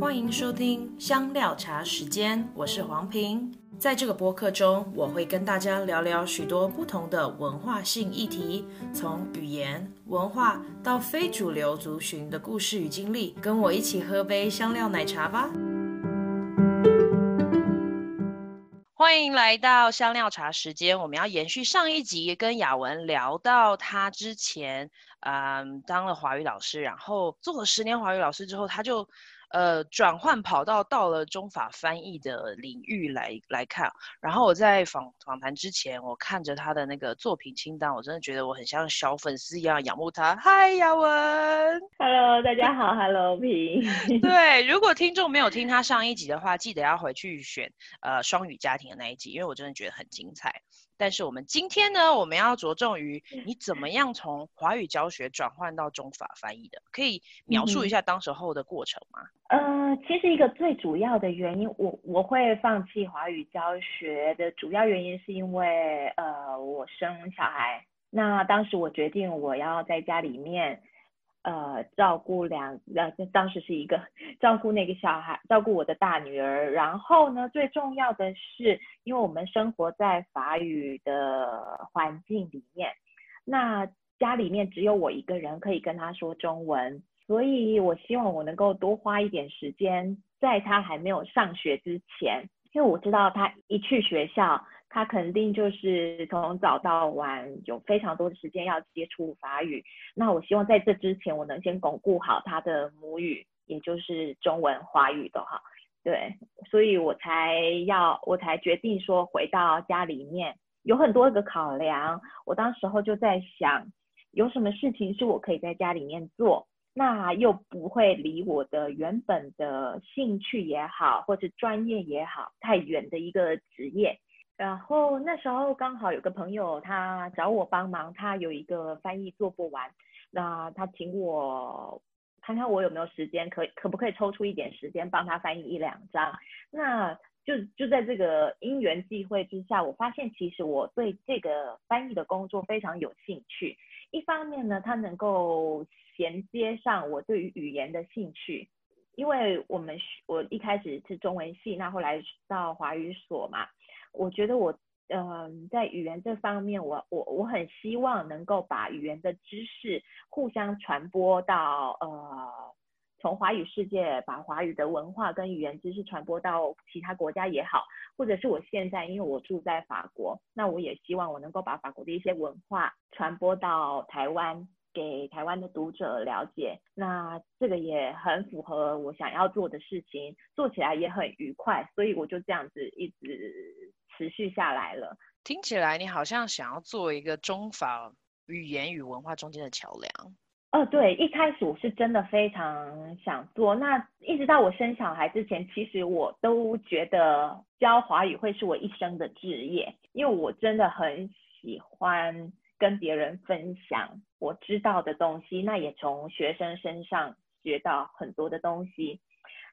欢迎收听香料茶时间，我是黄平。在这个播客中，我会跟大家聊聊许多不同的文化性议题，从语言、文化到非主流族群的故事与经历。跟我一起喝杯香料奶茶吧。欢迎来到香料茶时间，我们要延续上一集跟雅文聊到他之前，嗯，当了华语老师，然后做了十年华语老师之后，他就。呃，转换跑道到了中法翻译的领域来来看，然后我在访访谈之前，我看着他的那个作品清单，我真的觉得我很像小粉丝一样仰慕他。嗨，雅文，Hello，大家好，Hello，平。对，如果听众没有听他上一集的话，记得要回去选呃双语家庭的那一集，因为我真的觉得很精彩。但是我们今天呢，我们要着重于你怎么样从华语教学转换到中法翻译的，可以描述一下当时候的过程吗？嗯、呃，其实一个最主要的原因，我我会放弃华语教学的主要原因，是因为呃，我生小孩，那当时我决定我要在家里面。呃，照顾两呃，当时是一个照顾那个小孩，照顾我的大女儿。然后呢，最重要的是，因为我们生活在法语的环境里面，那家里面只有我一个人可以跟他说中文，所以我希望我能够多花一点时间，在他还没有上学之前，因为我知道他一去学校。他肯定就是从早到晚有非常多的时间要接触法语。那我希望在这之前，我能先巩固好他的母语，也就是中文、华语的哈。对，所以我才要，我才决定说回到家里面，有很多个考量。我当时候就在想，有什么事情是我可以在家里面做，那又不会离我的原本的兴趣也好，或者专业也好太远的一个职业。然后那时候刚好有个朋友，他找我帮忙，他有一个翻译做不完，那他请我看看我有没有时间，可可不可以抽出一点时间帮他翻译一两章？那就就在这个因缘际会之下，我发现其实我对这个翻译的工作非常有兴趣。一方面呢，它能够衔接上我对于语言的兴趣，因为我们我一开始是中文系，那后来到华语所嘛。我觉得我，嗯、呃，在语言这方面，我我我很希望能够把语言的知识互相传播到，呃，从华语世界把华语的文化跟语言知识传播到其他国家也好，或者是我现在因为我住在法国，那我也希望我能够把法国的一些文化传播到台湾，给台湾的读者了解。那这个也很符合我想要做的事情，做起来也很愉快，所以我就这样子一直。持续下来了，听起来你好像想要做一个中法语言与文化中间的桥梁。哦，对，一开始我是真的非常想做，那一直到我生小孩之前，其实我都觉得教华语会是我一生的志业，因为我真的很喜欢跟别人分享我知道的东西，那也从学生身上学到很多的东西。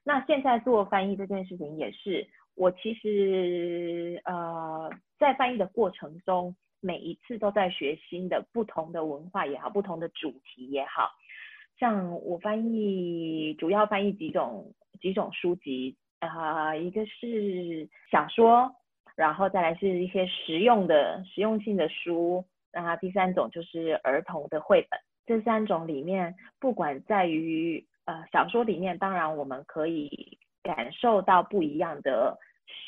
那现在做翻译这件事情也是。我其实呃，在翻译的过程中，每一次都在学新的不同的文化也好，不同的主题也好。像我翻译，主要翻译几种几种书籍，啊、一个是小说，然后再来是一些实用的实用性的书，啊，第三种就是儿童的绘本。这三种里面，不管在于呃小说里面，当然我们可以感受到不一样的。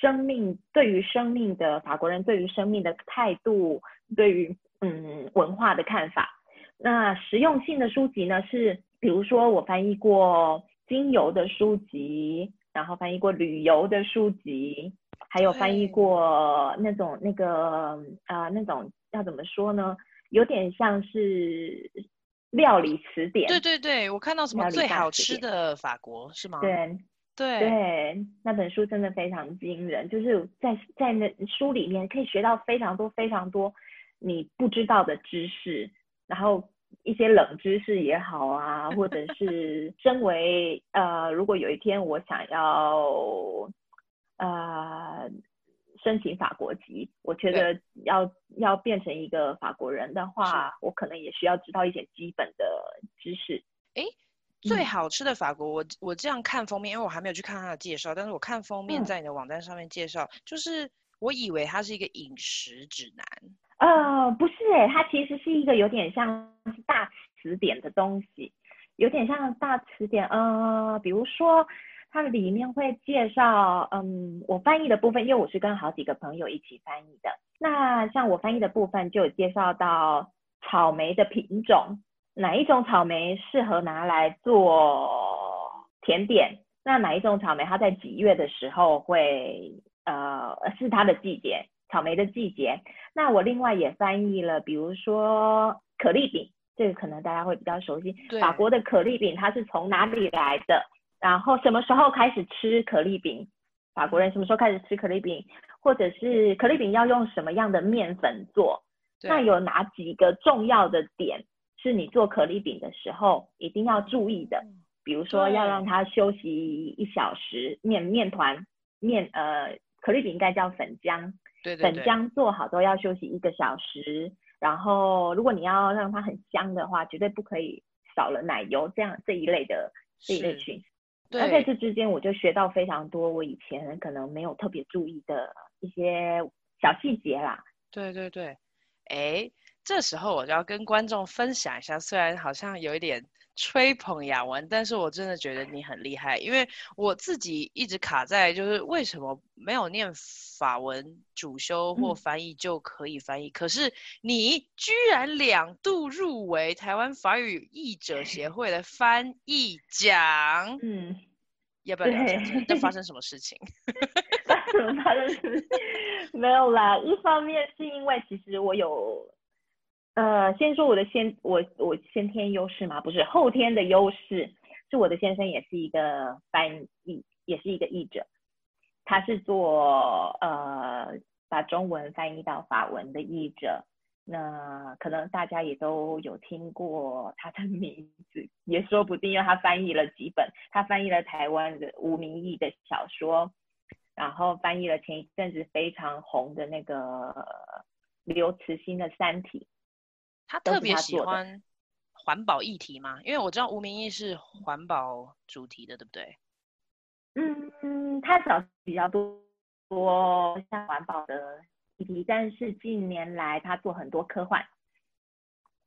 生命对于生命的法国人对于生命的态度，对于嗯文化的看法。那实用性的书籍呢，是比如说我翻译过精油的书籍，然后翻译过旅游的书籍，还有翻译过那种那个啊、呃、那种要怎么说呢？有点像是料理词典。对对对，我看到什么最好吃的法国是吗？对。对对，那本书真的非常惊人，就是在在那书里面可以学到非常多非常多你不知道的知识，然后一些冷知识也好啊，或者是 身为呃，如果有一天我想要呃申请法国籍，我觉得要要变成一个法国人的话，我可能也需要知道一些基本的知识。诶最好吃的法国，我我这样看封面，因为我还没有去看它的介绍，但是我看封面在你的网站上面介绍，嗯、就是我以为它是一个饮食指南。呃，不是诶，它其实是一个有点像大词典的东西，有点像大词典。呃，比如说它里面会介绍，嗯，我翻译的部分，因为我是跟好几个朋友一起翻译的。那像我翻译的部分就有介绍到草莓的品种。哪一种草莓适合拿来做甜点？那哪一种草莓它在几月的时候会呃是它的季节，草莓的季节？那我另外也翻译了，比如说可丽饼，这个可能大家会比较熟悉。法国的可丽饼它是从哪里来的？然后什么时候开始吃可丽饼？法国人什么时候开始吃可丽饼？或者是可丽饼要用什么样的面粉做？那有哪几个重要的点？是你做可丽饼的时候一定要注意的，比如说要让它休息一小时，面面团面呃可丽饼应该叫粉浆，对对对，粉浆做好都要休息一个小时。然后如果你要让它很香的话，绝对不可以少了奶油这样这一类的这一类讯息。那在这之间我就学到非常多我以前可能没有特别注意的一些小细节啦。对对对，哎。这时候我就要跟观众分享一下，虽然好像有一点吹捧雅文，但是我真的觉得你很厉害，因为我自己一直卡在就是为什么没有念法文主修或翻译就可以翻译，嗯、可是你居然两度入围台湾法语译者协 会的翻译奖，嗯，要不要聊一下这对发生什么事情？发生发生什么事？没有啦，一方面是因为其实我有。呃，先说我的先，我我先天优势嘛，不是后天的优势，是我的先生也是一个翻译，也是一个译者，他是做呃把中文翻译到法文的译者，那可能大家也都有听过他的名字，也说不定，因为他翻译了几本，他翻译了台湾的吴明益的小说，然后翻译了前一阵子非常红的那个刘慈欣的《三体》。他特别喜欢环保议题吗？因为我知道吴明义是环保主题的，对不对？嗯嗯，他找比较多多像环保的议题，但是近年来他做很多科幻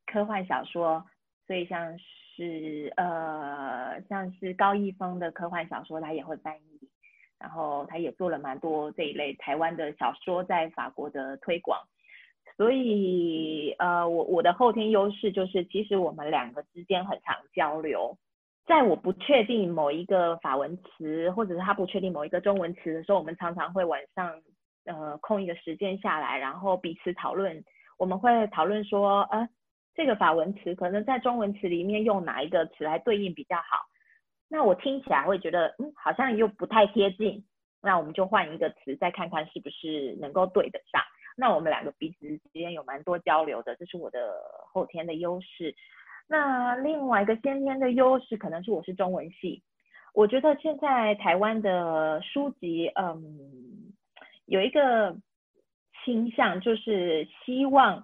科幻小说，所以像是呃像是高一峰的科幻小说，他也会翻译，然后他也做了蛮多这一类台湾的小说在法国的推广。所以，呃，我我的后天优势就是，其实我们两个之间很常交流。在我不确定某一个法文词，或者是他不确定某一个中文词的时候，我们常常会晚上，呃，空一个时间下来，然后彼此讨论。我们会讨论说，呃，这个法文词可能在中文词里面用哪一个词来对应比较好？那我听起来会觉得，嗯，好像又不太贴近。那我们就换一个词，再看看是不是能够对得上。那我们两个彼此之间有蛮多交流的，这是我的后天的优势。那另外一个先天的优势，可能是我是中文系。我觉得现在台湾的书籍，嗯，有一个倾向，就是希望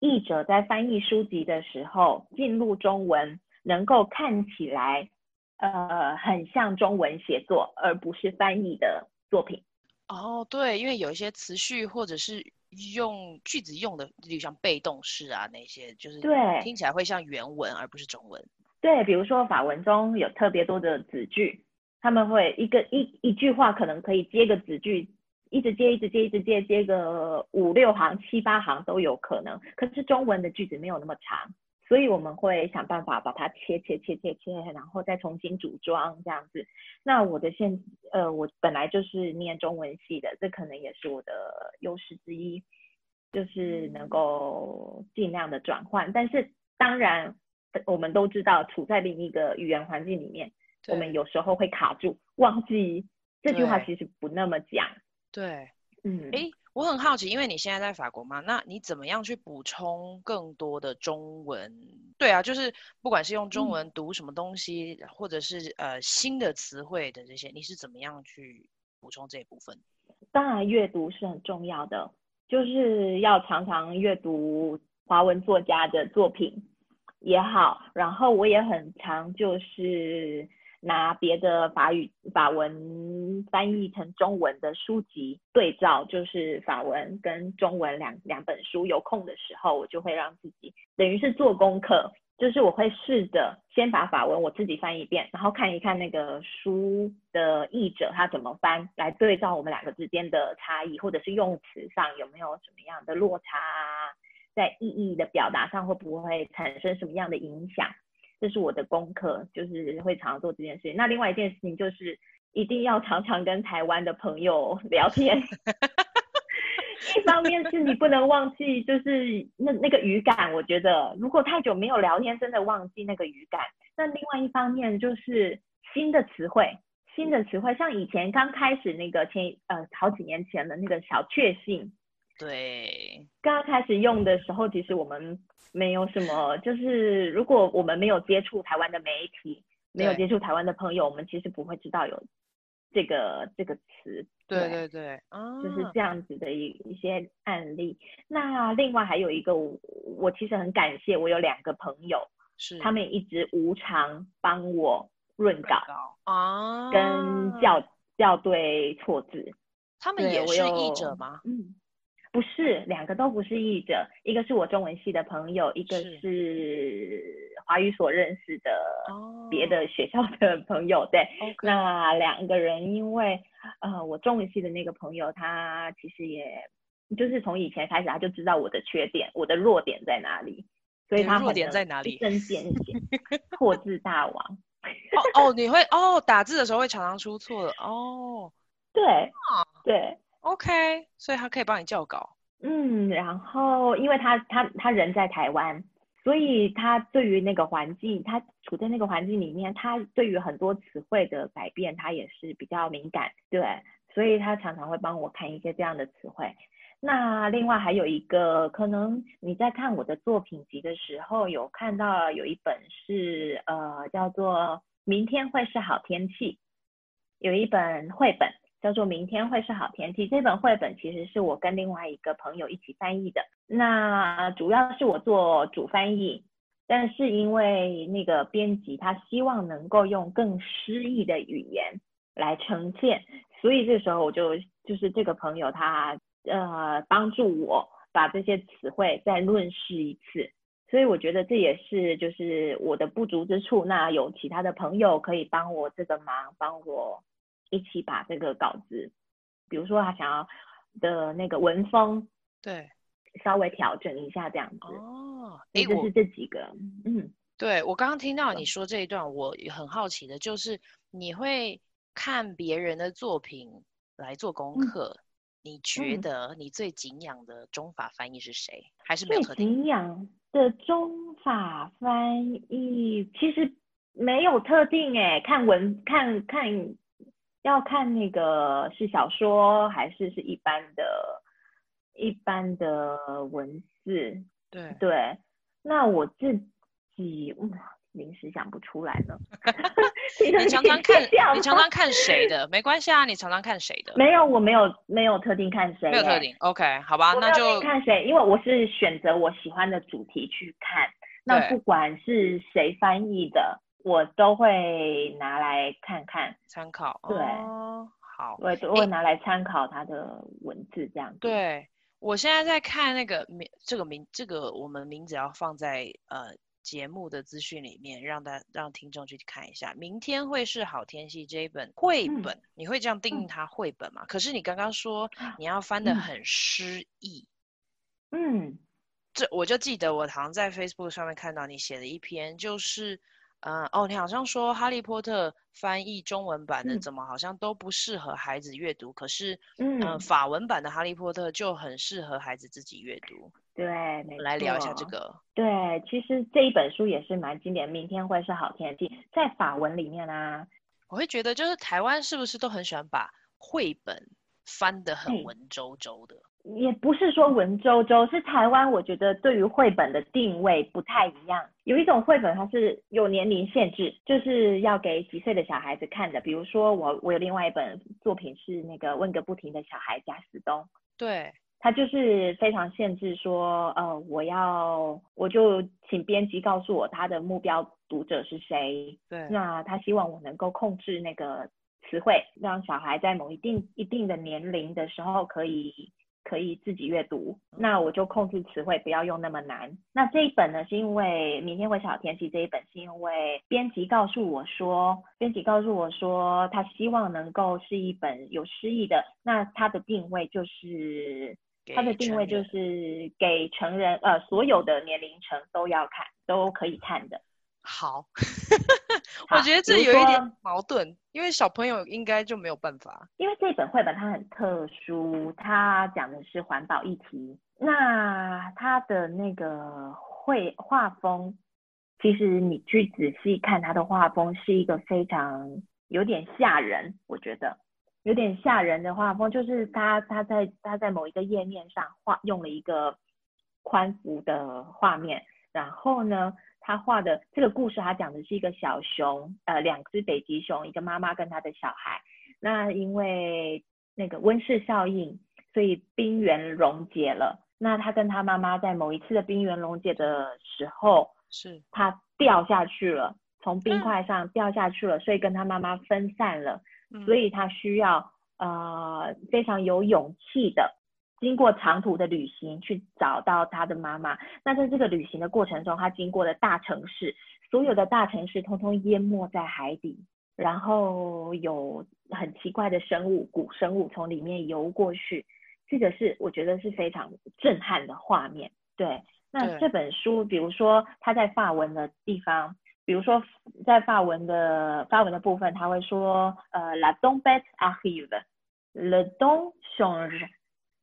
译者在翻译书籍的时候，进入中文能够看起来，呃，很像中文写作，而不是翻译的作品。哦，对，因为有一些词序或者是用句子用的，就像被动式啊那些，就是对，听起来会像原文而不是中文。对，比如说法文中有特别多的子句，他们会一个一一句话可能可以接个子句，一直接一直接一直接接个五六行七八行都有可能，可是中文的句子没有那么长。所以我们会想办法把它切切切切切，然后再重新组装这样子。那我的现呃，我本来就是念中文系的，这可能也是我的优势之一，就是能够尽量的转换。但是当然，我们都知道处在另一个语言环境里面，我们有时候会卡住，忘记这句话其实不那么讲。对，嗯，诶。我很好奇，因为你现在在法国嘛，那你怎么样去补充更多的中文？对啊，就是不管是用中文读什么东西，嗯、或者是呃新的词汇的这些，你是怎么样去补充这一部分？当然，阅读是很重要的，就是要常常阅读华文作家的作品，也好，然后我也很常就是拿别的法语法文翻译成中文的书籍对照，就是法文跟中文两两本书，有空的时候我就会让自己等于是做功课。就是我会试着先把法文我自己翻一遍，然后看一看那个书的译者他怎么翻，来对照我们两个之间的差异，或者是用词上有没有什么样的落差，在意义的表达上会不会产生什么样的影响？这是我的功课，就是会常做这件事情。那另外一件事情就是一定要常常跟台湾的朋友聊天。一方面是你不能忘记，就是那那个语感，我觉得如果太久没有聊天，真的忘记那个语感。那另外一方面就是新的词汇，新的词汇，像以前刚开始那个前呃好几年前的那个小确幸，对，刚刚开始用的时候，其实我们没有什么，就是如果我们没有接触台湾的媒体，没有接触台湾的朋友，我们其实不会知道有。这个这个词，对对对，啊，就是这样子的一一些案例。那另外还有一个我，我其实很感谢，我有两个朋友，是他们一直无偿帮我润稿啊，跟校校对错字。他们也是译者吗？嗯。不是，两个都不是译者，一个是我中文系的朋友，一个是华语所认识的别的学校的朋友。对，Okay. 那两个人因为呃，我中文系的那个朋友，他其实也就是从以前开始他就知道我的缺点，我的弱点在哪里，所以他弱点在哪里？一针见 血，错字大王。哦哦，你会哦打字的时候会常常出错的哦。对，对。OK，所以他可以帮你校稿。嗯，然后因为他他他人在台湾，所以他对于那个环境，他处在那个环境里面，他对于很多词汇的改变，他也是比较敏感，对，所以他常常会帮我看一些这样的词汇。那另外还有一个，可能你在看我的作品集的时候，有看到有一本是呃叫做《明天会是好天气》，有一本绘本。叫做明天会是好天气。这本绘本其实是我跟另外一个朋友一起翻译的。那主要是我做主翻译，但是因为那个编辑他希望能够用更诗意的语言来呈现，所以这时候我就就是这个朋友他呃帮助我把这些词汇再润饰一次。所以我觉得这也是就是我的不足之处。那有其他的朋友可以帮我这个忙，帮我。一起把这个稿子，比如说他想要的那个文风，对，稍微调整一下这样子。哦，哎，就是这几个，嗯，对，我刚刚听到你说这一段，我很好奇的就是，你会看别人的作品来做功课，嗯、你觉得你最敬仰的中法翻译是谁？还是没有特定？最敬仰的中法翻译其实没有特定哎，看文看看。看要看那个是小说还是是一般的、一般的文字。对对，那我自己嗯，临时想不出来了。你常常看，你常常看谁的？没关系啊，你常常看谁的？没有，我没有没有特定看谁。没有特定，OK，好吧，那就看谁，因为我是选择我喜欢的主题去看。那不管是谁翻译的。我都会拿来看看参考，对，哦、好，我都会拿来参考他的文字这样子。对，我现在在看那个名，这个名，这个我们名字要放在呃节目的资讯里面，让大让听众去看一下。明天会是好天气这一本绘本，嗯、你会这样定义它绘本吗？嗯、可是你刚刚说你要翻得很诗意，嗯，这我就记得我好像在 Facebook 上面看到你写的一篇，就是。嗯哦，你好像说《哈利波特》翻译中文版的，怎么好像都不适合孩子阅读？嗯、可是，嗯、呃，法文版的《哈利波特》就很适合孩子自己阅读。对，没错。来聊一下这个。对，其实这一本书也是蛮经典。明天会是好天气，在法文里面呢、啊，我会觉得就是台湾是不是都很喜欢把绘本翻得很文绉绉的？也不是说文绉绉，是台湾我觉得对于绘本的定位不太一样。有一种绘本它是有年龄限制，就是要给几岁的小孩子看的。比如说我我有另外一本作品是那个问个不停的小孩贾斯东，对，他就是非常限制说，呃，我要我就请编辑告诉我他的目标读者是谁。对，那他希望我能够控制那个词汇，让小孩在某一定一定的年龄的时候可以。可以自己阅读，那我就控制词汇，不要用那么难。那这一本呢，是因为明天会是好天气。这一本是因为编辑告诉我说，编辑告诉我说，他希望能够是一本有诗意的。那它的定位就是，它的定位就是给成人，呃，所有的年龄层都要看，都可以看的。好，我觉得这有一点矛盾，因为小朋友应该就没有办法。因为这本绘本它很特殊，它讲的是环保议题。那它的那个绘画风，其实你去仔细看它的画风，是一个非常有点吓人，我觉得有点吓人的画风，就是他他在他在某一个页面上画用了一个宽幅的画面，然后呢。他画的这个故事，他讲的是一个小熊，呃，两只北极熊，一个妈妈跟他的小孩。那因为那个温室效应，所以冰原溶解了。那他跟他妈妈在某一次的冰原溶解的时候，是他掉下去了，从冰块上掉下去了，嗯、所以跟他妈妈分散了。嗯、所以他需要呃非常有勇气的。经过长途的旅行去找到他的妈妈。那在这个旅行的过程中，他经过了大城市，所有的大城市通通淹没在海底，然后有很奇怪的生物，古生物从里面游过去。这个是我觉得是非常震撼的画面。对，那这本书，比如说他在法文的地方，比如说在法文的法文的部分，他会说，呃，La tempête arrive，le temps change。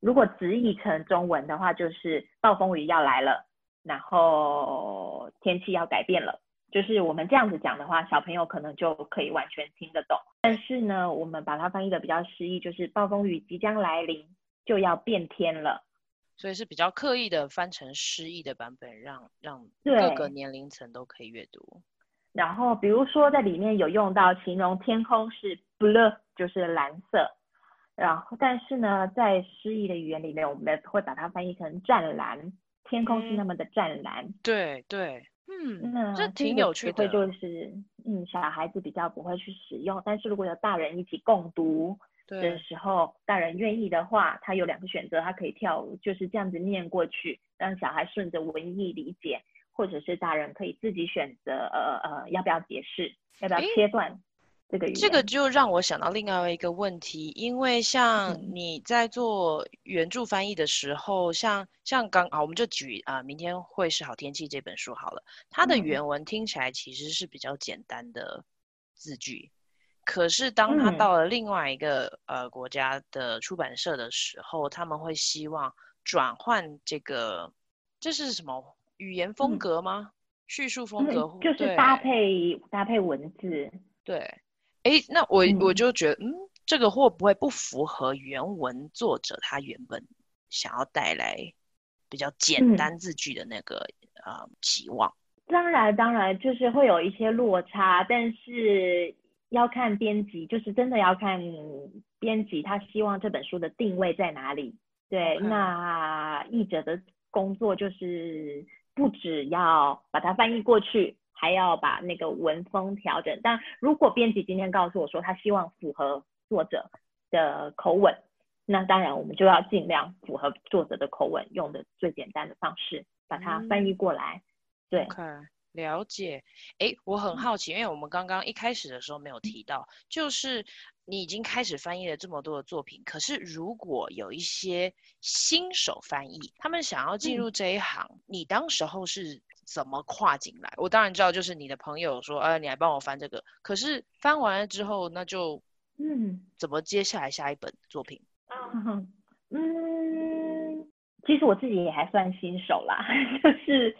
如果直译成中文的话，就是暴风雨要来了，然后天气要改变了。就是我们这样子讲的话，小朋友可能就可以完全听得懂。但是呢，我们把它翻译的比较诗意，就是暴风雨即将来临，就要变天了。所以是比较刻意的翻成诗意的版本，让让各个年龄层都可以阅读。然后比如说在里面有用到形容天空是 blue，就是蓝色。然后，但是呢，在诗意的语言里面，我们会把它翻译成湛蓝，天空是那么的湛蓝。嗯、对对，嗯，那这挺有趣的。会就是，嗯，小孩子比较不会去使用，但是如果有大人一起共读的时候，大人愿意的话，他有两个选择，他可以跳舞，就是这样子念过去，让小孩顺着文意理解，或者是大人可以自己选择，呃呃，要不要解释，要不要切断。这个这个就让我想到另外一个问题，因为像你在做原著翻译的时候，嗯、像像刚啊，我们就举啊，明天会是好天气这本书好了，它的原文听起来其实是比较简单的字句，嗯、可是当它到了另外一个、嗯、呃国家的出版社的时候，他们会希望转换这个，这是什么语言风格吗？嗯、叙述风格、嗯、就是搭配搭配文字，对。哎，那我我就觉得，嗯，嗯，这个会不会不符合原文作者他原本想要带来比较简单字句的那个呃、嗯、期望？当然，当然，就是会有一些落差，但是要看编辑，就是真的要看编辑他希望这本书的定位在哪里。对那译者的工作就是不只要把它翻译过去。还要把那个文风调整，但如果编辑今天告诉我说他希望符合作者的口吻，那当然我们就要尽量符合作者的口吻，用的最简单的方式把它翻译过来。嗯、对了解。哎，我很好奇，因为我们刚刚一开始的时候没有提到，就是你已经开始翻译了这么多的作品，可是如果有一些新手翻译，他们想要进入这一行，嗯、你当时候是？怎么跨进来？我当然知道，就是你的朋友说，呃，你来帮我翻这个。可是翻完了之后，那就，嗯，怎么接下来下一本作品？嗯，嗯，其实我自己也还算新手啦，就是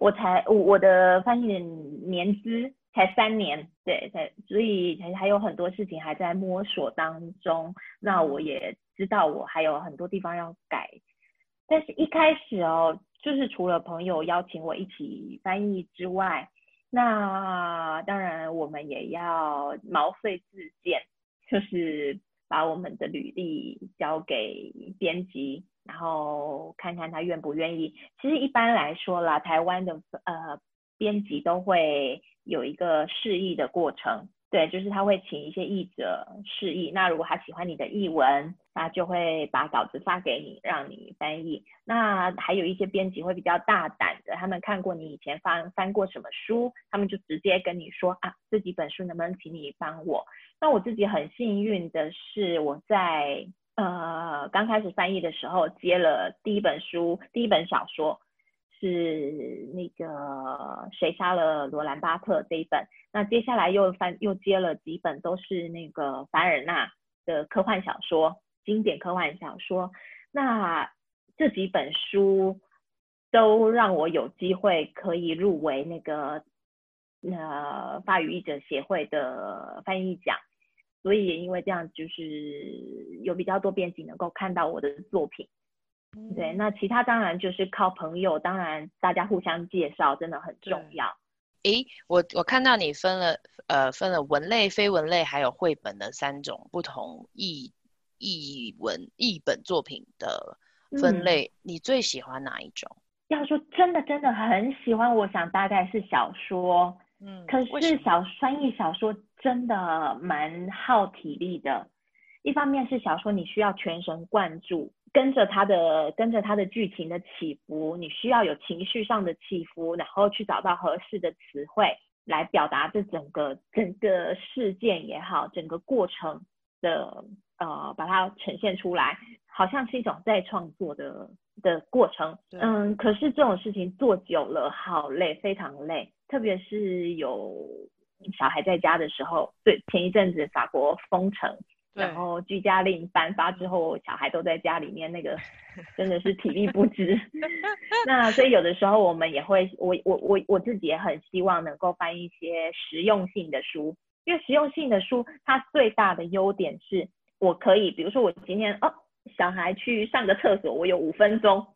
我才我我的翻译的年资才三年，对，才所以还还有很多事情还在摸索当中。那我也知道我还有很多地方要改，但是一开始哦。就是除了朋友邀请我一起翻译之外，那当然我们也要毛遂自荐，就是把我们的履历交给编辑，然后看看他愿不愿意。其实一般来说啦，台湾的呃编辑都会有一个试译的过程。对，就是他会请一些译者试译。那如果他喜欢你的译文，他就会把稿子发给你，让你翻译。那还有一些编辑会比较大胆的，他们看过你以前翻翻过什么书，他们就直接跟你说啊，这几本书能不能请你帮我？那我自己很幸运的是，我在呃刚开始翻译的时候接了第一本书，第一本小说。是那个谁杀了罗兰巴特这一本，那接下来又翻又接了几本，都是那个凡尔纳的科幻小说，经典科幻小说。那这几本书都让我有机会可以入围那个呃法语译者协会的翻译奖，所以也因为这样，就是有比较多编辑能够看到我的作品。对，那其他当然就是靠朋友，当然大家互相介绍真的很重要。诶，我我看到你分了呃分了文类、非文类还有绘本的三种不同译译文译本作品的分类，嗯，你最喜欢哪一种？要说真的真的很喜欢，我想大概是小说。嗯，可是小翻译小说真的蛮耗体力的，一方面是小说你需要全神贯注。跟着它的跟着它的剧情的起伏，你需要有情绪上的起伏，然后去找到合适的词汇来表达这整个整个事件也好，整个过程的呃把它呈现出来，好像是一种再创作的的过程。嗯，可是这种事情做久了好累，非常累，特别是有小孩在家的时候。对，前一阵子法国封城。然后居家令颁发之后，小孩都在家里面，那个 真的是体力不支。那所以有的时候我们也会，我我我我自己也很希望能够翻一些实用性的书，因为实用性的书它最大的优点是，我可以，比如说我今天哦，小孩去上个厕所，我有五分钟，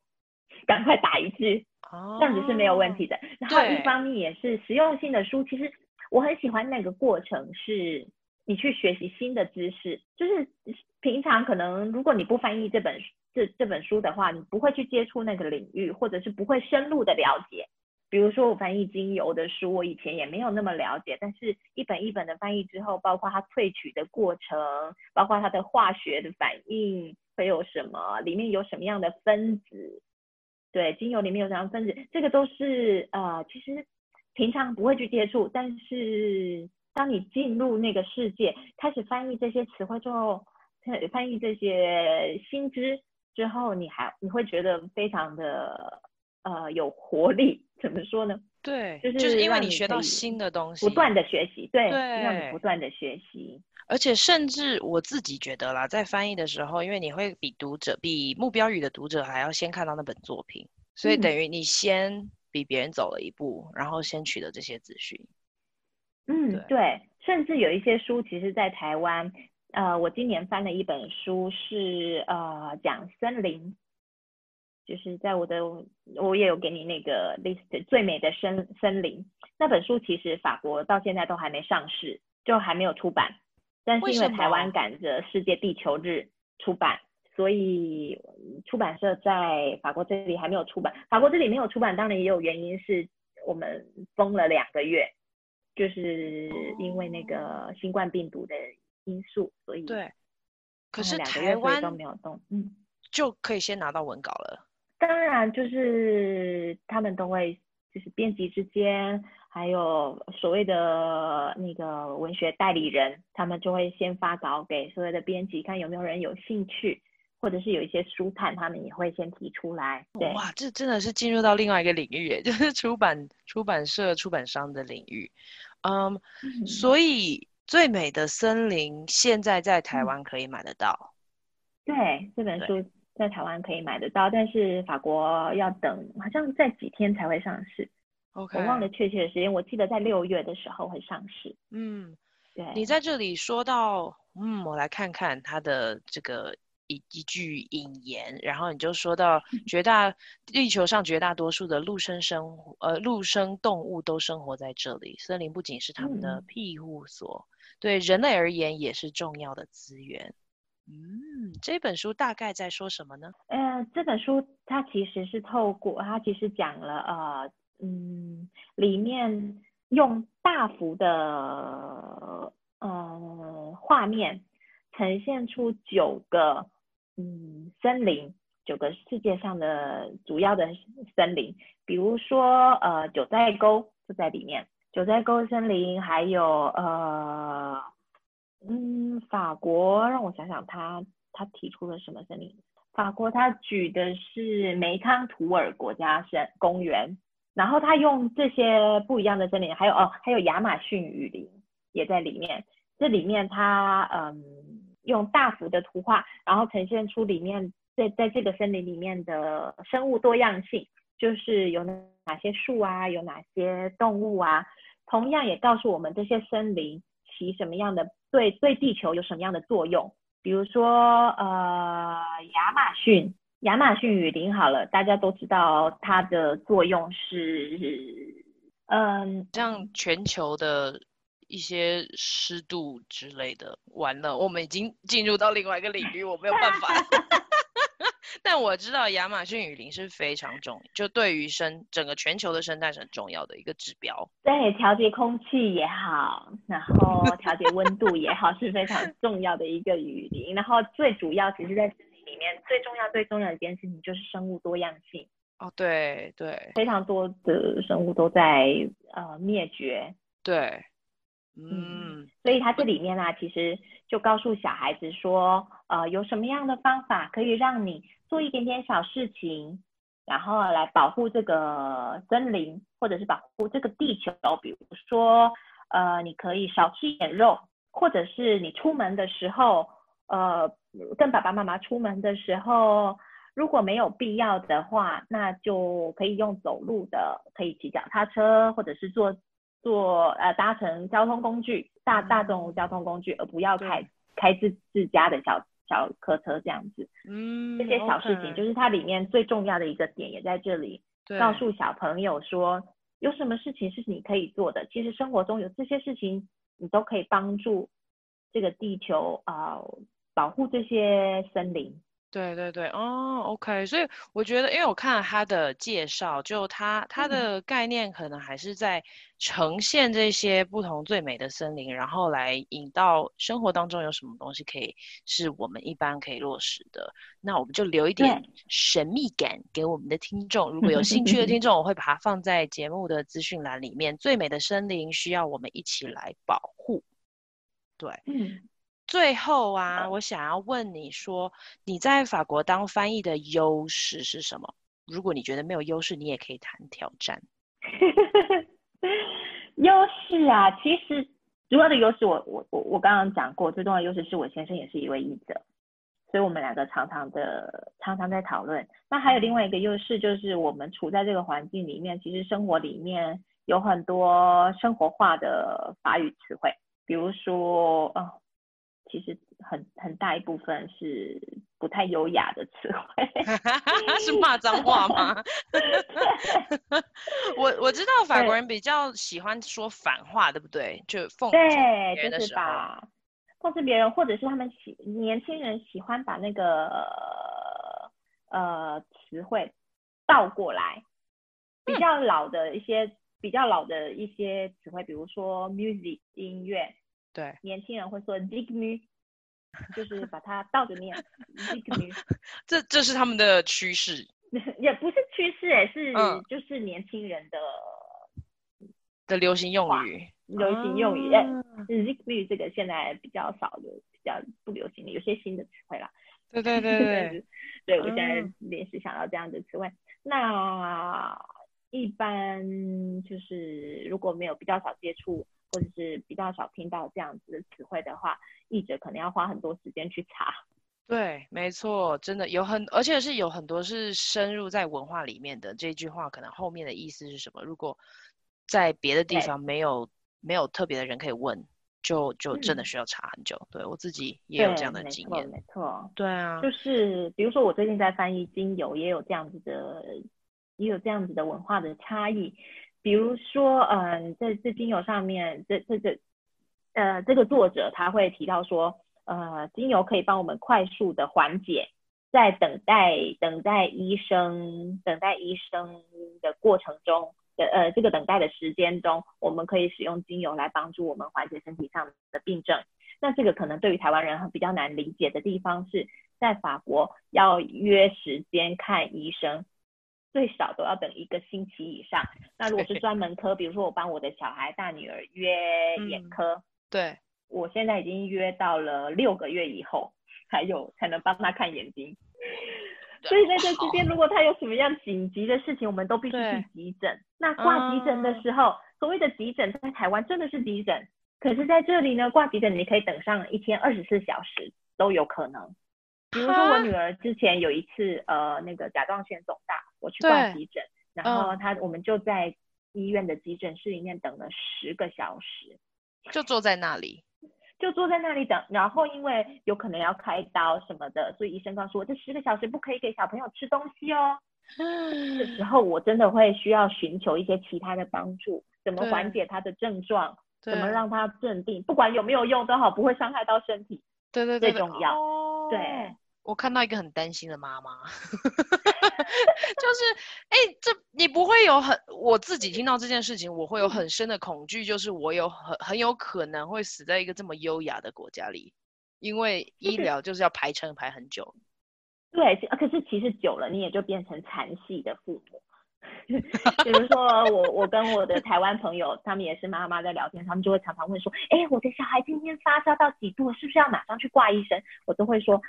赶快打一句，这样子是没有问题的。然后一方面也是实用性的书，其实我很喜欢那个过程是。你去学习新的知识，就是平常可能如果你不翻译这本这这本书的话，你不会去接触那个领域，或者是不会深入的了解。比如说我翻译精油的书，我以前也没有那么了解，但是一本一本的翻译之后，包括它萃取的过程，包括它的化学的反应会有什么，里面有什么样的分子，对，精油里面有什么样的分子，这个都是呃，其实平常不会去接触，但是。当你进入那个世界，开始翻译这些词汇之后，翻译这些新知之后，你还你会觉得非常的呃有活力。怎么说呢？对，就是就是因为你学到新的东西，不断的学习，对，让你不断的学习。而且甚至我自己觉得啦，在翻译的时候，因为你会比读者、比目标语的读者还要先看到那本作品，所以等于你先比别人走了一步，嗯、然后先取得这些资讯。嗯对，对，甚至有一些书，其实，在台湾，呃，我今年翻了一本书是，是呃讲森林，就是在我的我也有给你那个 list 最美的森森林。那本书，其实法国到现在都还没上市，就还没有出版，但是因为台湾赶着世界地球日出版，所以出版社在法国这里还没有出版。法国这里没有出版，当然也有原因，是我们封了两个月。就是因为那个新冠病毒的因素，所以对，可是台湾都没有动，嗯，就可以先拿到文稿了。当然，就是他们都会，就是编辑之间，还有所谓的那个文学代理人，他们就会先发稿给所有的编辑，看有没有人有兴趣。或者是有一些书探，他们也会先提出来。对，哇，这真的是进入到另外一个领域，就是出版出版社、出版商的领域。Um, 嗯，所以最美的森林现在在台湾可以买得到。嗯、对，这本书在台湾可以买得到，但是法国要等，好像在几天才会上市。OK，我忘了确切的时间，我记得在六月的时候会上市。嗯，对。你在这里说到，嗯，我来看看它的这个。一一句引言，然后你就说到绝大地球上绝大多数的陆生生呃陆生动物都生活在这里，森林不仅是他们的庇护所，嗯，对人类而言也是重要的资源。嗯，这本书大概在说什么呢？呃，这本书它其实是透过它其实讲了呃嗯里面用大幅的呃画面呈现出九个嗯森林，九个世界上的主要的森林，比如说呃九寨沟就在里面，九寨沟森林，还有呃。嗯，法国让我想想他，他提出了什么森林？法国他举的是梅康图尔国家森公园，然后他用这些不一样的森林，还有哦，还有亚马逊雨林也在里面。这里面他嗯用大幅的图画，然后呈现出里面在在这个森林里面的生物多样性，就是有哪些树啊，有哪些动物啊，同样也告诉我们这些森林起什么样的。对对，地球有什么样的作用？比如说，呃，亚马逊亚马逊雨林好了，大家都知道它的作用是，嗯，像全球的一些湿度之类的。完了，我们已经进入到另外一个领域，我没有办法。但我知道亚马逊雨林是非常重要，就对于生整个全球的生态是很重要的一个指标。对，调节空气也好，然后调节温度也好，是非常重要的一个雨林。然后最主要，其实在森林里面最重要、最重要的一件事情就是生物多样性。哦，对对，非常多的生物都在呃灭绝。对。嗯，所以他这里面呢、其实就告诉小孩子说，呃，有什么样的方法可以让你做一点点小事情，然后来保护这个森林，或者是保护这个地球。比如说，呃，你可以少吃一点肉，或者是你出门的时候，呃，跟爸爸妈妈出门的时候，如果没有必要的话，那就可以用走路的，可以骑脚踏车，或者是坐。坐呃搭乘交通工具，大大众交通工具，而不要开开自自家的小小客车这样子。嗯，这些小事情就是它里面最重要的一个点，也在这里告诉小朋友说，有什么事情是你可以做的。其实生活中有这些事情，你都可以帮助这个地球啊，呃，保护这些森林。对对对，哦，OK，所以我觉得，因为我看了他的介绍，就他他的概念可能还是在呈现这些不同最美的森林，然后来引到生活当中有什么东西可以是我们一般可以落实的。那我们就留一点神秘感给我们的听众，如果有兴趣的听 众，我会把它放在节目的资讯栏里面。最美的森林需要我们一起来保护。对，嗯。最后啊，我想要问你说，你在法国当翻译的优势是什么？如果你觉得没有优势，你也可以谈挑战。优势啊，其实主要的优势我，我我我我刚刚讲过，最重要的优势是我先生也是一位译者，所以我们两个常常的常常在讨论。那还有另外一个优势，就是我们处在这个环境里面，其实生活里面有很多生活化的法语词汇，比如说，哦。其实很很大一部分是不太优雅的词汇，是骂脏话吗？我我知道法国人比较喜欢说反话，对不对？就讽刺别人的时候，讽刺别人，或者是他们喜年轻人喜欢把那个呃词汇倒过来，比较老的一些、嗯、比较老的一些词汇，比如说 music 音乐。对，年轻人会说 zigmu，就是把它倒着念 zigmu，这这是他们的趋势，也不是趋势哎，是、嗯、就是年轻人的。的流行用语，流行用语哎、啊、zigmu 这个现在比较少流，比较不流行的，有些新的词汇啦。对对对对，对我现在临时想到这样的词汇，嗯、那一般就是如果没有比较少接触。或者是比较少听到这样子的词汇的话，译者可能要花很多时间去查。对，没错，真的有很，而且是有很多是深入在文化里面的。这句话可能后面的意思是什么？如果在别的地方没有没有特别的人可以问，就就真的需要查很久。嗯、对我自己也有这样的经验，没错，对啊，就是比如说我最近在翻译精油，也有这样子的，也有这样子的文化的差异。比如说，嗯，在这精油上面，这这这，呃，这个作者他会提到说，呃，精油可以帮我们快速的缓解在等待等待医生等待医生的过程中的呃这个等待的时间中，我们可以使用精油来帮助我们缓解身体上的病症。那这个可能对于台湾人比较难理解的地方是在法国要约时间看医生，最少都要等一个星期以上。那如果是专门科，比如说我帮我的小孩大女儿约 眼科，嗯、对。我现在已经约到了六个月以后，才有才能帮他看眼睛。所以在这之间，如果他有什么样紧急的事情，我们都必须去急诊。那挂急诊的时候，所谓的急诊在台湾真的是急诊，可是在这里呢，挂急诊你可以等上一天二十四小时都有可能。比如说我女儿之前有一次，呃，那个甲状腺肿大，我去挂急诊，然后他我们就在医院的急诊室里面等了十个小时，就坐在那里。就坐在那里等，然后因为有可能要开刀什么的，所以医生告诉我这十个小时不可以给小朋友吃东西哦。嗯，这时候我真的会需要寻求一些其他的帮助，怎么缓解他的症状，怎么让他镇定，不管有没有用都好，不会伤害到身体。对对对，最重要。哦、对。我看到一个很担心的妈妈，就是，哎、欸，这你不会有很，我自己听到这件事情，我会有很深的恐惧，就是我有很很有可能会死在一个这么优雅的国家里，因为医疗就是要排程排很久。对，可是其实久了，你也就变成残系的父母。比如说我，我跟我的台湾朋友，他们也是妈妈在聊天，他们就会常常问说，哎、欸，我的小孩今天发烧到几度，是不是要马上去挂医生？我都会说。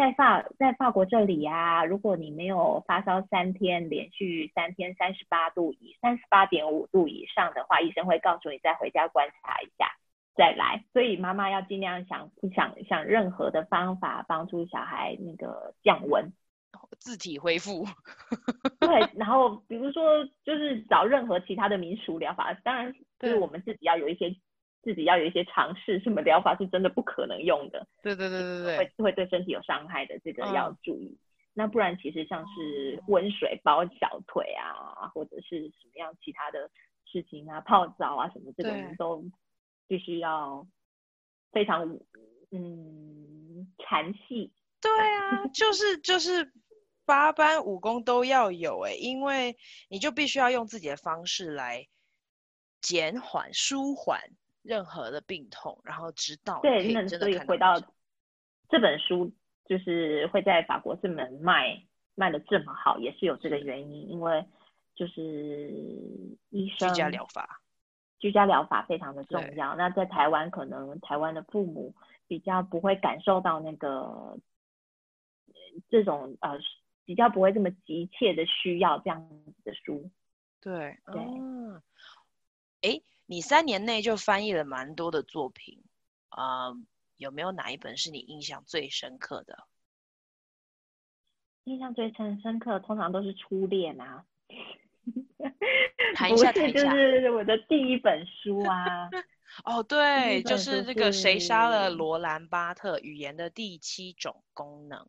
在法在法国这里啊，如果你没有发烧三天，连续三天三十八度以三十八点五度以上的话，医生会告诉你再回家观察一下再来。所以妈妈要尽量想想想任何的方法帮助小孩那个降温，自体恢复。对，然后比如说就是找任何其他的民俗疗法，当然就是我们自己要有一些。自己要有一些尝试，什么疗法是真的不可能用的？对对对对对，会会对身体有伤害的，这个要注意。嗯、那不然其实像是温水包小腿啊，或者是什么样其他的事情啊，泡澡啊什么，这种都必须要非常嗯禅细。对啊，就是就是八般武功都要有哎，因为你就必须要用自己的方式来减缓舒缓。任何的病痛，然后直到对，那所以回到这本书，就是会在法国这门卖卖的这么好，也是有这个原因，因为就是医生居家疗法，居家疗法非常的重要。那在台湾，可能台湾的父母比较不会感受到那个这种呃，比较不会这么急切的需要这样子的书。对对，哎、哦。你三年内就翻译了蛮多的作品，啊、呃，有没有哪一本是你印象最深刻的？印象最深深刻，通常都是初恋啊。谈一下，不是，就是我的第一本书啊。哦，对，就是这个谁杀了罗兰巴特？语言的第七种功能。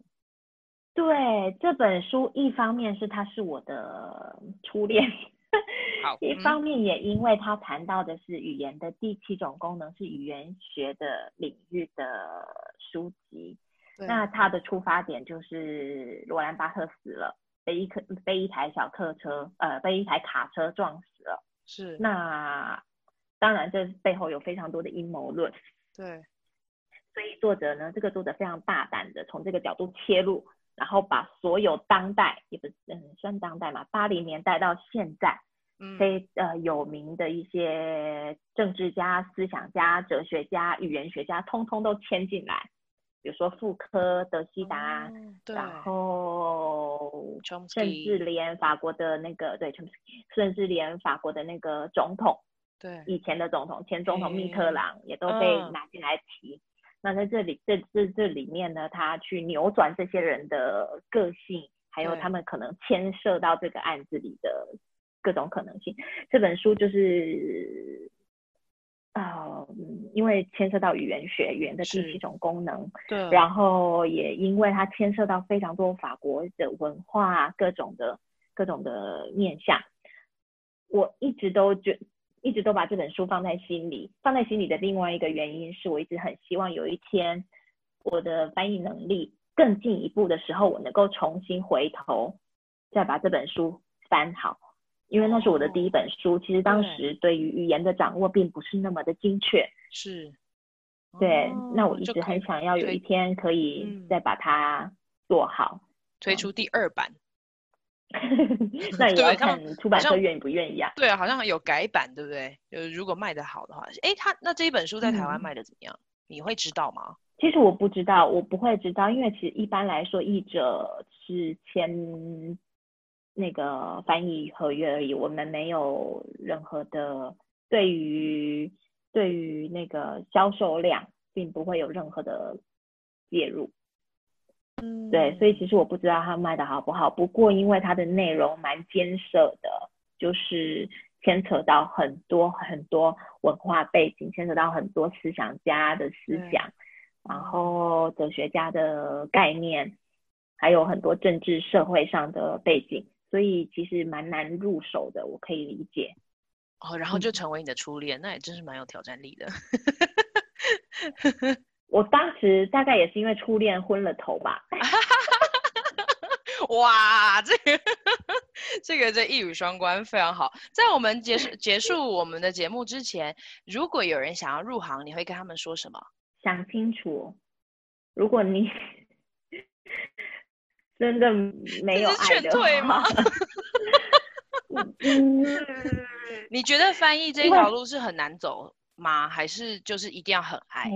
对，这本书一方面是它是我的初恋。好，一方面也因为他谈到的是语言的第七种功能，是语言学的领域的书籍。那他的出发点就是罗兰巴特死了，被一客被一台小客车，呃，被一台卡车撞死了。是。那当然，这背后有非常多的阴谋论。对。所以作者呢，这个作者非常大胆的从这个角度切入。然后把所有当代也不嗯算当代嘛，八零年代到现在，嗯，非呃有名的一些政治家、思想家、哲学家、语言学家，通通都签进来。比如说傅科、德西达，嗯、然后甚至连法国的那个对，甚至连法国的那个总统，对，以前的总统前总统密特朗也都被拿进来提。嗯那在这里，这这这里面呢，他去扭转这些人的个性，还有他们可能牵涉到这个案子里的各种可能性。这本书就是，呃，因为牵涉到语言学，语言的第七种功能，对，然后也因为它牵涉到非常多法国的文化，各种的各种的面向，我一直都觉。一直都把这本书放在心里，放在心里的另外一个原因是我一直很希望有一天，我的翻译能力更进一步的时候，我能够重新回头再把这本书翻好，因为那是我的第一本书。哦、其实当时对于语言的掌握并不是那么的精确。是。对，哦、那我一直很想要有一天可以再把它做好，推出第二版。那 也要看出版社愿不愿意啊。对啊，好像有改版，对不对？就是如果卖得好的话，哎，他那这一本书在台湾卖的怎么样？嗯、你会知道吗？其实我不知道，我不会知道，因为其实一般来说，译者是签那个翻译合约而已，我们没有任何的对于对于那个销售量，并不会有任何的介入。嗯，对，所以其实我不知道它卖的好不好。不过因为它的内容蛮艰涩的，就是牵扯到很多很多文化背景，牵扯到很多思想家的思想，对然后哲学家的概念，还有很多政治社会上的背景，所以其实蛮难入手的。我可以理解。哦，然后就成为你的初恋，嗯、那也真是蛮有挑战力的。我当时大概也是因为初恋昏了头吧。哇，这个这个这一语双关，非常好。在我们结束结束我们的节目之前，如果有人想要入行，你会跟他们说什么？想清楚，如果你真的没有爱的话，你觉得翻译这条路是很难走吗？为还是就是一定要很爱？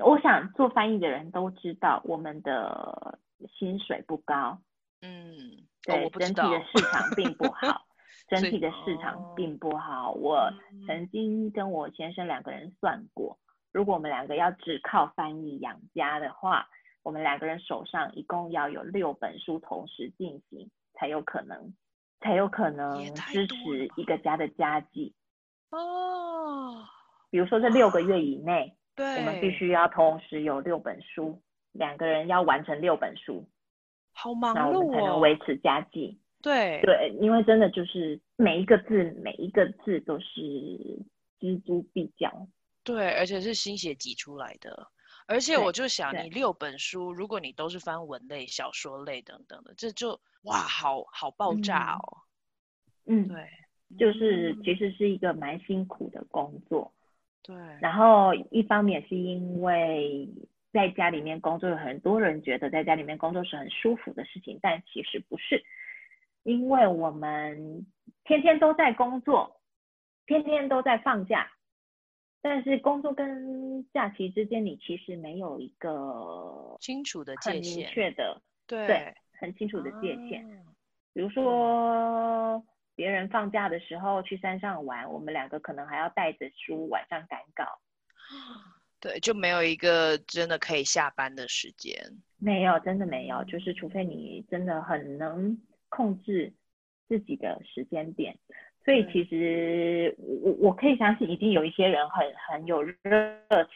我想做翻译的人都知道，我们的薪水不高。嗯，对，哦、整体的市场并不好，整体的市场并不好。哦、我曾经跟我先生两个人算过，如果我们两个要只靠翻译养家的话，我们两个人手上一共要有六本书同时进行，才有可能，才有可能支持一个家的家计。哦，比如说这六个月以内。对，我们必须要同时有六本书，两个人要完成六本书，好忙碌哦，那我们才能维持家计。对对，因为真的就是每一个字每一个字都是锱铢必较。对，而且是心血挤出来的。而且我就想，你六本书，如果你都是翻文类、小说类等等的，这就哇，好好爆炸哦。嗯，对，就是其实是一个蛮辛苦的工作。对，然后一方面是因为在家里面工作，有很多人觉得在家里面工作是很舒服的事情，但其实不是，因为我们天天都在工作，天天都在放假，但是工作跟假期之间，你其实没有一个清楚的界限，很明确的，对，对，很清楚的界限，啊、比如说。别人放假的时候去山上玩，我们两个可能还要带着书晚上赶稿。对，就没有一个真的可以下班的时间。没有，真的没有。就是除非你真的很能控制自己的时间点。所以其实我我可以相信，一定有一些人很很有热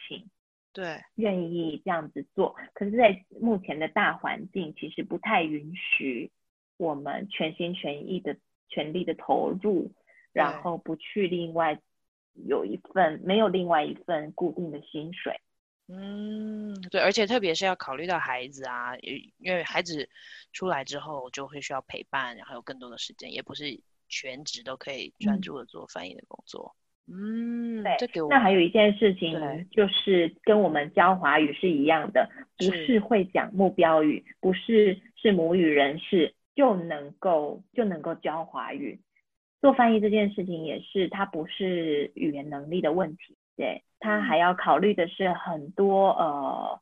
情，对，愿意这样子做。可是，在目前的大环境，其实不太允许我们全心全意的。全力的投入，然后不去另外有一份没有另外一份固定的薪水。嗯，对，而且特别是要考虑到孩子啊，因为孩子出来之后就会需要陪伴，然后有更多的时间，也不是全职都可以专注的做翻译的工作。嗯，对，这给我那还有一件事情，就是跟我们教华语是一样的，不是会讲目标语，不是是母语人士。就能够就能够教华语，做翻译这件事情也是，它不是语言能力的问题，对，他还要考虑的是很多呃，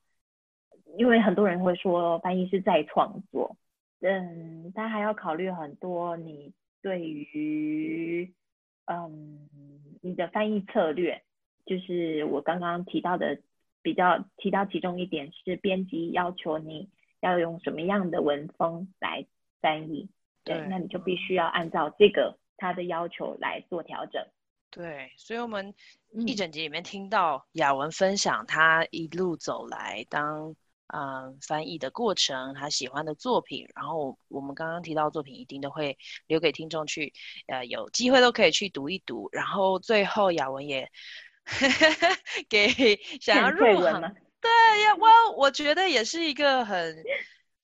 因为很多人会说翻译是在创作，嗯，他还要考虑很多你对于嗯你的翻译策略，就是我刚刚提到的比较提到其中一点是编辑要求你要用什么样的文风来。翻译，对，对，那你就必须要按照这个他的要求来做调整。对，所以我们一整集里面听到雅文分享他一路走来当嗯、呃、翻译的过程，他喜欢的作品，然后我们刚刚提到的作品一定都会留给听众去呃有机会都可以去读一读。然后最后雅文也 给想要入行对呀，我我觉得也是一个很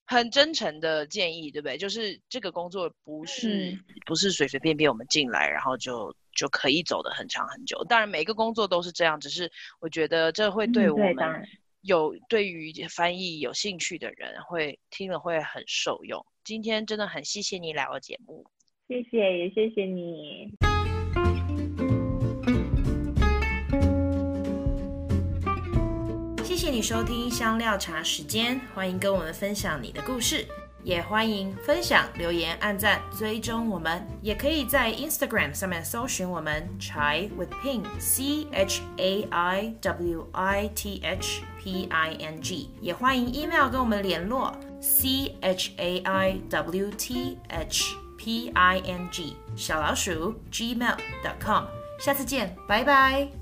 很真诚的建议，对不对？就是这个工作不是、嗯、不是随随便便我们进来，然后就就可以走得很长很久。当然，每个工作都是这样，只是我觉得这会对我们有、对于翻译有兴趣的人会听了会很受用。今天真的很谢谢你来我节目，谢谢也谢谢你。谢谢你收听香料茶时间，欢迎跟我们分享你的故事，也欢迎分享、留言、按赞、追踪我们，也可以在 Instagram 上面搜寻我们 Chai with Ping C H A I W I T H P I N G，也欢迎 email 跟我们联络 C H A I W T H P I N G 小老鼠 gmail.com，下次见，拜拜。